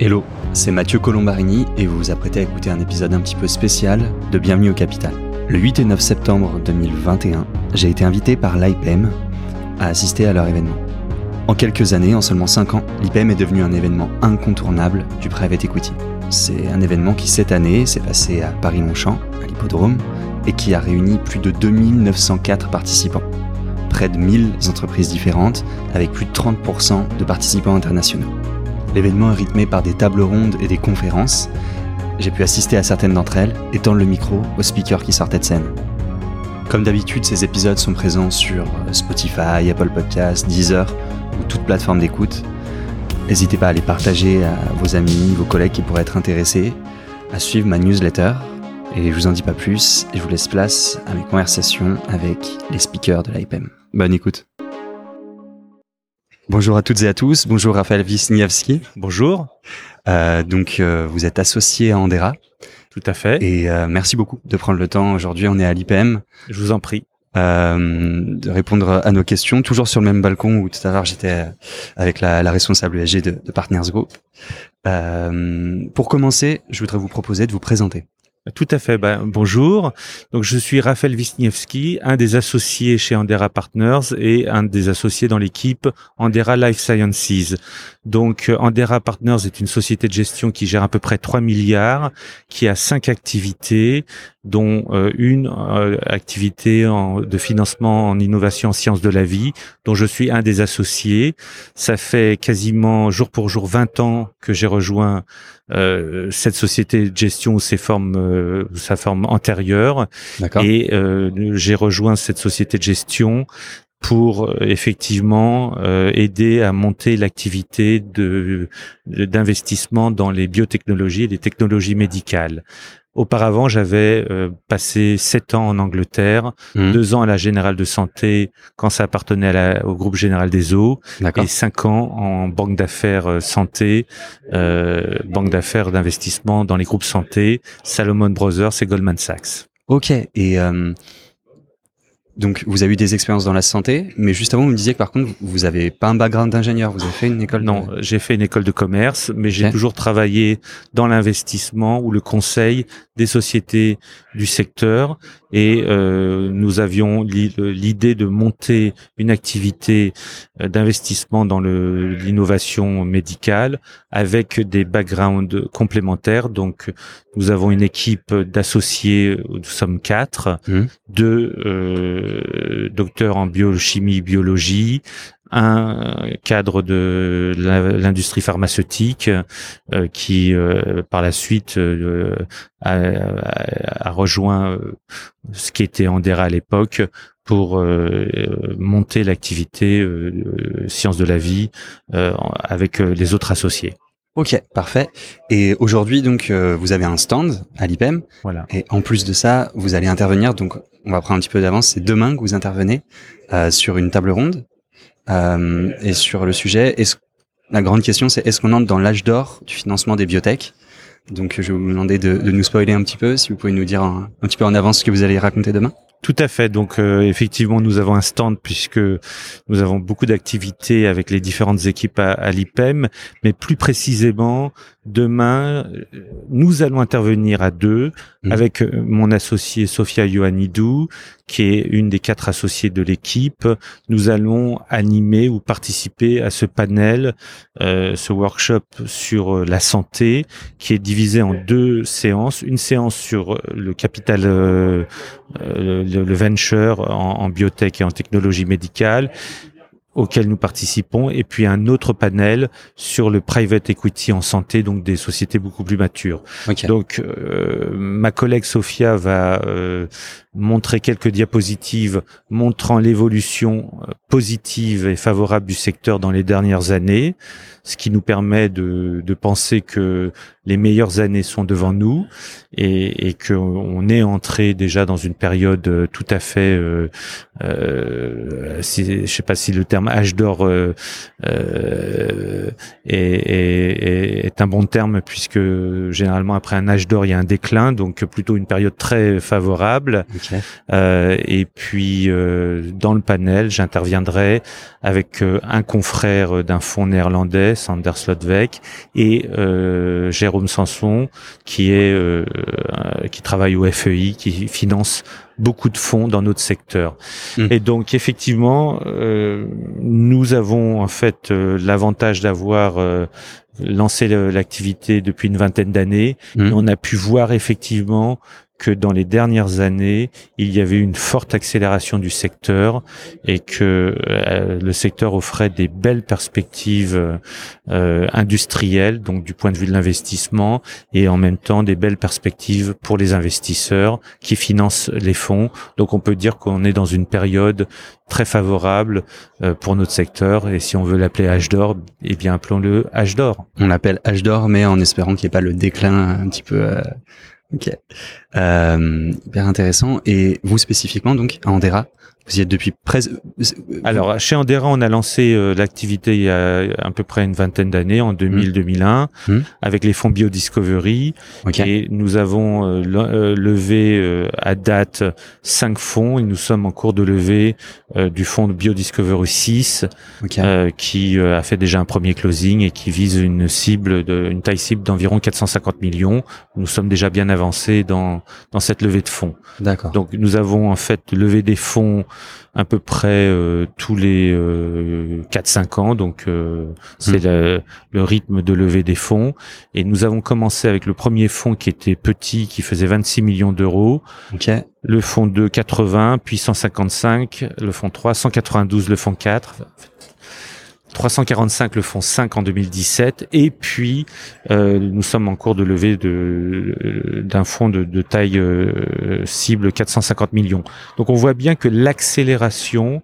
Hello, c'est Mathieu Colombarini et vous vous apprêtez à écouter un épisode un petit peu spécial de Bienvenue au Capital. Le 8 et 9 septembre 2021, j'ai été invité par l'IPM à assister à leur événement. En quelques années, en seulement 5 ans, l'IPM est devenu un événement incontournable du private equity. C'est un événement qui cette année s'est passé à Paris-Longchamp, à l'hippodrome, et qui a réuni plus de 2904 participants. Près de 1000 entreprises différentes, avec plus de 30% de participants internationaux. L'événement est rythmé par des tables rondes et des conférences. J'ai pu assister à certaines d'entre elles et tendre le micro aux speakers qui sortaient de scène. Comme d'habitude, ces épisodes sont présents sur Spotify, Apple Podcasts, Deezer ou toute plateforme d'écoute. N'hésitez pas à les partager à vos amis, vos collègues qui pourraient être intéressés, à suivre ma newsletter. Et je vous en dis pas plus et je vous laisse place à mes conversations avec les speakers de l'IPM. Bonne écoute. Bonjour à toutes et à tous. Bonjour Raphaël Wisniewski. Bonjour. Euh, donc euh, vous êtes associé à Andera. Tout à fait. Et euh, merci beaucoup de prendre le temps. Aujourd'hui, on est à l'IPM. Je vous en prie. Euh, de répondre à nos questions, toujours sur le même balcon où tout à l'heure j'étais avec la, la, responsable ESG de, de Partners Group. Euh, pour commencer, je voudrais vous proposer de vous présenter. Tout à fait. Ben, bonjour. Donc, je suis Raphaël Wisniewski, un des associés chez Andera Partners et un des associés dans l'équipe Andera Life Sciences. Donc, Andera Partners est une société de gestion qui gère à peu près 3 milliards, qui a cinq activités, dont euh, une euh, activité de financement en innovation en sciences de la vie, dont je suis un des associés. Ça fait quasiment jour pour jour 20 ans que j'ai rejoint euh, cette société de gestion ou ses formes, euh, sa forme antérieure. Et euh, j'ai rejoint cette société de gestion pour effectivement aider à monter l'activité de d'investissement dans les biotechnologies et les technologies médicales. Auparavant, j'avais euh, passé sept ans en Angleterre, mmh. deux ans à la Générale de Santé quand ça appartenait à la, au groupe Général des Eaux, et cinq ans en banque d'affaires euh, santé, euh, banque d'affaires d'investissement dans les groupes santé, Salomon Brothers et Goldman Sachs. Ok. Et euh, donc, vous avez eu des expériences dans la santé, mais juste avant, vous me disiez que par contre, vous avez pas un background d'ingénieur. Vous avez fait une école Non, j'ai fait une école de commerce, mais j'ai toujours travaillé dans l'investissement ou le conseil des sociétés du secteur. Et euh, nous avions l'idée de monter une activité euh, d'investissement dans l'innovation médicale avec des backgrounds complémentaires. Donc, nous avons une équipe d'associés, nous sommes quatre, mmh. deux euh, docteurs en biochimie, biologie, un cadre de l'industrie pharmaceutique euh, qui euh, par la suite euh, a, a, rejoint ce qui était Andera à l'époque pour monter l'activité sciences de la vie avec les autres associés. Ok, parfait. Et aujourd'hui, donc, vous avez un stand à l'IPEM. Voilà. Et en plus de ça, vous allez intervenir. Donc, on va prendre un petit peu d'avance. C'est demain que vous intervenez sur une table ronde euh, et sur le sujet, est-ce, la grande question, c'est est-ce qu'on entre dans l'âge d'or du financement des biotech? Donc, je vais vous demander de, de, nous spoiler un petit peu, si vous pouvez nous dire un, un petit peu en avance ce que vous allez raconter demain. Tout à fait. Donc euh, effectivement, nous avons un stand puisque nous avons beaucoup d'activités avec les différentes équipes à, à l'IPEM, mais plus précisément, demain, nous allons intervenir à deux mmh. avec euh, mon associé Sofia Ioannidou, qui est une des quatre associés de l'équipe. Nous allons animer ou participer à ce panel, euh, ce workshop sur euh, la santé, qui est divisé en deux séances. Une séance sur le capital, euh, le, le, venture en, en biotech et en technologie médicale auquel nous participons, et puis un autre panel sur le private equity en santé, donc des sociétés beaucoup plus matures. Okay. Donc, euh, ma collègue Sophia va euh, montrer quelques diapositives montrant l'évolution euh, positive et favorable du secteur dans les dernières années, ce qui nous permet de, de penser que les meilleures années sont devant nous et, et qu'on est entré déjà dans une période euh, tout à fait, euh, euh, si, je sais pas si le terme âge d'or euh, euh, est, est, est, un bon terme puisque généralement après un âge d'or il y a un déclin, donc plutôt une période très favorable. Euh, et puis euh, dans le panel, j'interviendrai avec un confrère d'un fonds néerlandais, Sander Slotweg, et Jérôme Sanson, qui est qui travaille au FEI, qui finance beaucoup de fonds dans notre secteur. Mmh. Et donc effectivement, nous avons en fait l'avantage d'avoir lancé l'activité depuis une vingtaine d'années. Mmh. On a pu voir effectivement que dans les dernières années, il y avait une forte accélération du secteur et que euh, le secteur offrait des belles perspectives euh, industrielles, donc du point de vue de l'investissement, et en même temps des belles perspectives pour les investisseurs qui financent les fonds. Donc on peut dire qu'on est dans une période très favorable euh, pour notre secteur et si on veut l'appeler âge d'or, eh bien appelons-le âge d'or. On l'appelle âge d'or, mais en espérant qu'il n'y ait pas le déclin un petit peu Ok. Euh, hyper intéressant. Et vous spécifiquement, donc, Andera, vous y êtes depuis presque. Alors chez Andera, on a lancé euh, l'activité il y a à peu près une vingtaine d'années, en 2000-2001, mmh. mmh. avec les fonds Biodiscovery. Et nous avons euh, euh, levé à date cinq fonds. Et nous sommes en cours de levée du fonds Biodiscovery 6, qui a fait déjà un premier closing et qui vise une cible, de, une taille cible d'environ 450 millions. Nous sommes déjà bien avancés dans dans cette levée de fonds. D'accord. Donc nous avons en fait levé des fonds à peu près euh, tous les euh, 4-5 ans. Donc euh, c'est hmm. le, rythme de levée des fonds. Et nous avons commencé avec le premier fonds qui était petit, qui faisait 26 millions d'euros. Le fonds 2, 80, puis 155, le fonds 3, 192, le fonds 4. 345 le font 5 en 2017 et puis euh, nous sommes en cours de levée de d'un fonds de, de, taille euh, cible 450 millions. Donc on voit bien que l'accélération,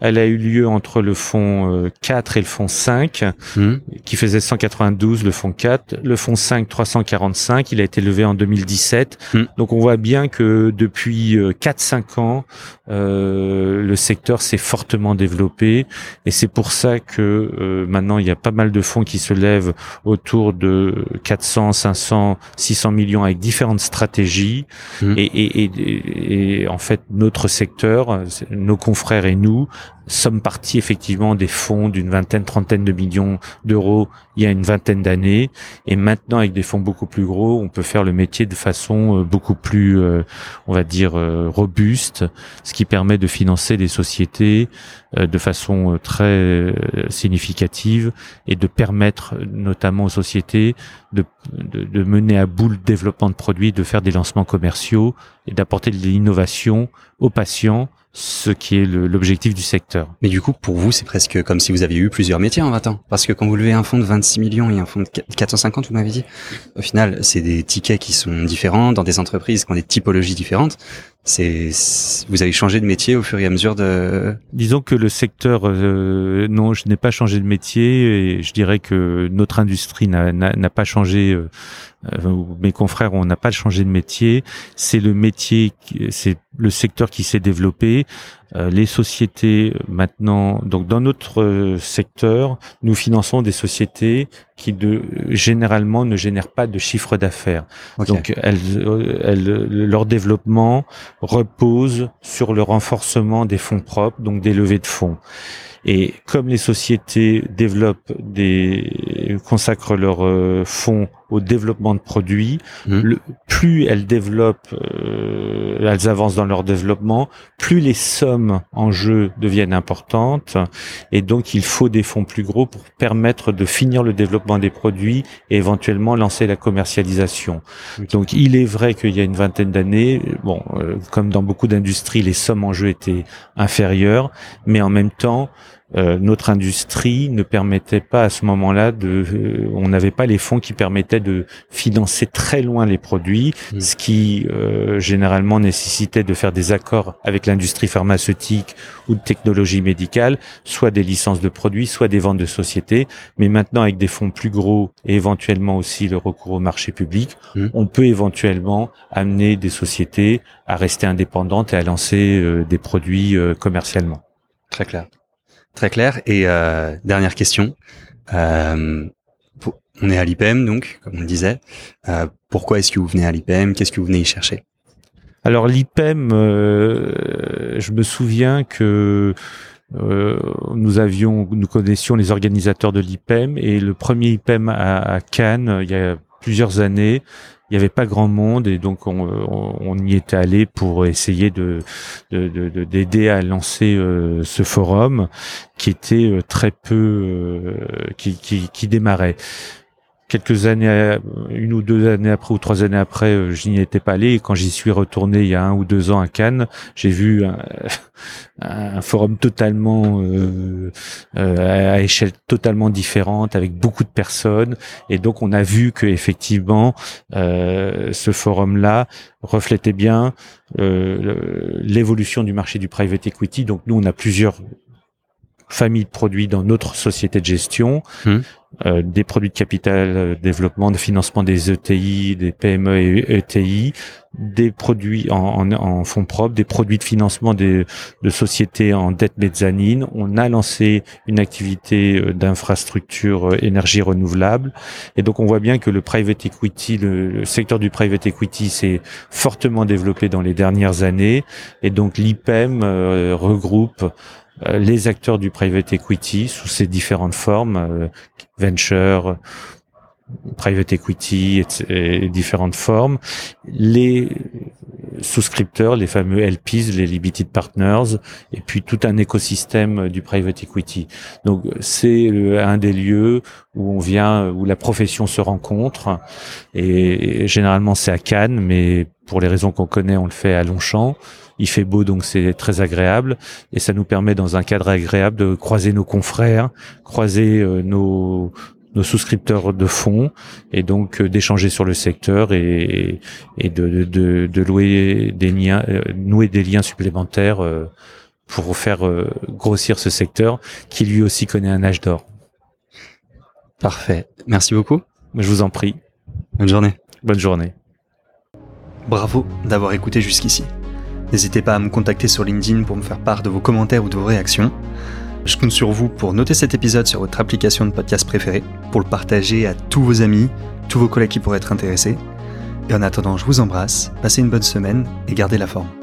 elle a eu lieu entre le fonds 4 euh, et le fonds 5 mmh. qui faisait 192 le fonds 4, le fonds 5 345, il a été levé en 2017. Mmh. Donc on voit bien que depuis 4 5 ans le secteur s'est fortement développé et c'est pour ça que euh, maintenant il y a pas mal de fonds qui se lèvent autour de 400, 500, 600 millions avec différentes stratégies. Mmh. Et, et, et, et, en fait, notre secteur, nos confrères et nous, sommes partis effectivement des fonds d'une vingtaine, trentaine de millions d'euros il y a une vingtaine d'années. Et maintenant, avec des fonds beaucoup plus gros, on peut faire le métier de façon euh, beaucoup plus, euh, on va dire, robuste, ce qui permet de financer des sociétés de façon très significative et de permettre notamment aux sociétés de, de, mener à bout le développement de produits, de faire des lancements commerciaux d'apporter de l'innovation aux patients ce qui est l'objectif du secteur. Mais du coup, pour vous, c'est presque comme si vous aviez eu plusieurs métiers en 20 ans. Parce que quand vous levez un fonds de 26 millions et un fonds de 450, vous m'avez dit, au final, c'est des tickets qui sont différents dans des entreprises qui ont des typologies différentes c'est vous avez changé de métier au fur et à mesure de. Disons que le secteur, euh, non, je n'ai pas changé de métier et je dirais que notre industrie n'a pas changé. Euh, euh, mes confrères, on n'a pas changé de métier. C'est le métier, c'est le secteur qui s'est développé. Euh, les sociétés maintenant, donc dans notre euh, secteur, nous finançons des sociétés qui de, généralement ne génèrent pas de chiffre d'affaires. Donc elles, elles, leur développement repose sur le renforcement des fonds propres, donc des levées de fonds. Et comme les sociétés développent des consacrent leurs euh, fonds au développement de produits, mmh. le, plus elles développent, euh, elles avancent dans leur développement, plus les sommes en jeu deviennent importantes, et donc il faut des fonds plus gros pour permettre de finir le développement des produits et éventuellement lancer la commercialisation. Donc il est vrai qu'il y a une vingtaine d'années, bon, euh, comme dans beaucoup d'industries, les sommes en jeu étaient inférieures, mais en même temps, euh, notre industrie ne permettait pas à ce moment-là de, euh, on n'avait pas les fonds qui permettaient de financer très loin les produits, mmh. ce qui euh, généralement nécessitait de faire des accords avec l'industrie pharmaceutique ou de technologie médicale, soit des licences de produits, soit des ventes de sociétés. Mais maintenant, avec des fonds plus gros et éventuellement aussi le recours au marché public, mmh. on peut éventuellement amener des sociétés à rester indépendantes et à lancer des produits commercialement. Très clair. Très clair. Et euh, dernière question. Euh, on est à l'IPM, donc, comme on le disait. Euh, pourquoi est-ce que vous venez à l'IPM Qu'est-ce que vous venez y chercher? Alors l'IPEM, je me souviens que nous avions, nous connaissions les organisateurs de l'IPEM et le premier IPEM à Cannes il y a plusieurs années il n'y avait pas grand monde et donc on, y était allé pour essayer de d'aider à lancer euh, ce forum qui était euh, très peu euh, qui, qui, qui démarrait quelques années, une ou deux années après ou trois années après, euh, je n'y étais pas allé. Et quand j'y suis retourné il y a un ou deux ans à Cannes, j'ai vu un, forum totalement euh, euh, à échelle totalement différente, avec beaucoup de personnes. Et donc on a vu que effectivement, ce forum-là reflétait bien l'évolution du marché du private equity. Donc nous, on a plusieurs familles de produits dans notre société de gestion. Mmh. Euh, des produits de capital euh, développement, de financement des ETI, des PME et ETI, des produits en, en, fonds propres, des produits de financement des, de sociétés en dette mezzanine. On a lancé une activité euh, d'infrastructure énergie renouvelable. Et donc on voit bien que le private equity, le, secteur du private equity s'est fortement développé dans les dernières années. Et donc l'IPEM regroupe euh, les acteurs du private equity sous ses différentes formes, euh, venture, private equity et, différentes formes, les souscripteurs, les fameux LPs, les limited partners, et puis tout un écosystème du private equity. Donc c'est un des lieux où on vient, où la profession se rencontre, et généralement c'est à Cannes, mais pour les raisons qu'on connaît, on le fait à Longchamp. Il fait beau, donc c'est très agréable. Et ça nous permet, dans un cadre agréable, de croiser nos confrères, croiser euh, nos, nos souscripteurs de fonds et donc euh, d'échanger sur le secteur et, et de, de, de, louer des liens, euh, nouer des liens supplémentaires pour faire grossir ce secteur qui lui aussi connaît un âge d'or. Parfait. Merci beaucoup. Je vous en prie. Bonne journée. Bonne journée. Bravo d'avoir écouté jusqu'ici. N'hésitez pas à me contacter sur LinkedIn pour me faire part de vos commentaires ou de vos réactions. Je compte sur vous pour noter cet épisode sur votre application de podcast préférée, pour le partager à tous vos amis, tous vos collègues qui pourraient être intéressés. Et en attendant, je vous embrasse, passez une bonne semaine et gardez la forme.